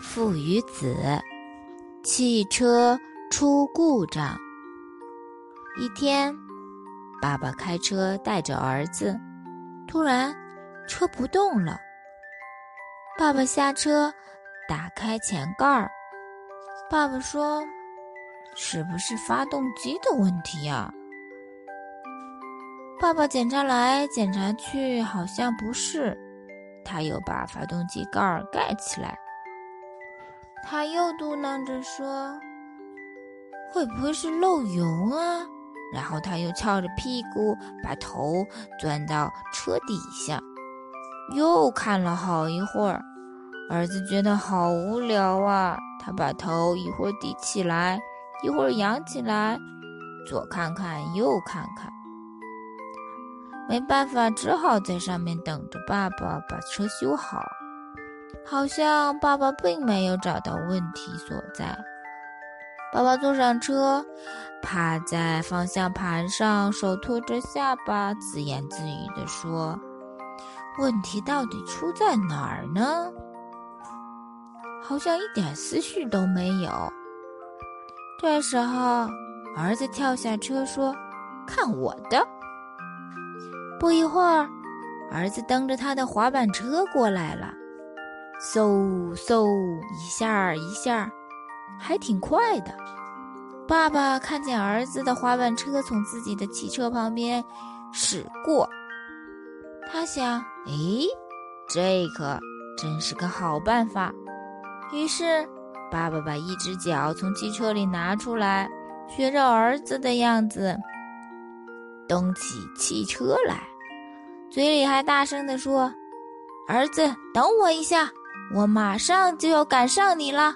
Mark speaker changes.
Speaker 1: 父与子，汽车出故障。一天，爸爸开车带着儿子，突然车不动了。爸爸下车，打开前盖儿。爸爸说：“是不是发动机的问题呀？”爸爸检查来检查去，好像不是。他又把发动机盖儿盖起来。他又嘟囔着说：“会不会是漏油啊？”然后他又翘着屁股，把头钻到车底下，又看了好一会儿。儿子觉得好无聊啊，他把头一会儿低起来，一会儿扬起来，左看看右看看，没办法，只好在上面等着爸爸把车修好。好像爸爸并没有找到问题所在。爸爸坐上车，趴在方向盘上，手托着下巴，自言自语地说：“问题到底出在哪儿呢？”好像一点思绪都没有。这时候，儿子跳下车说：“看我的！”不一会儿，儿子蹬着他的滑板车过来了。嗖嗖一下一下，还挺快的。爸爸看见儿子的滑板车从自己的汽车旁边驶过，他想：“哎，这可真是个好办法。”于是，爸爸把一只脚从汽车里拿出来，学着儿子的样子蹬起汽车来，嘴里还大声地说：“儿子，等我一下。”我马上就要赶上你了。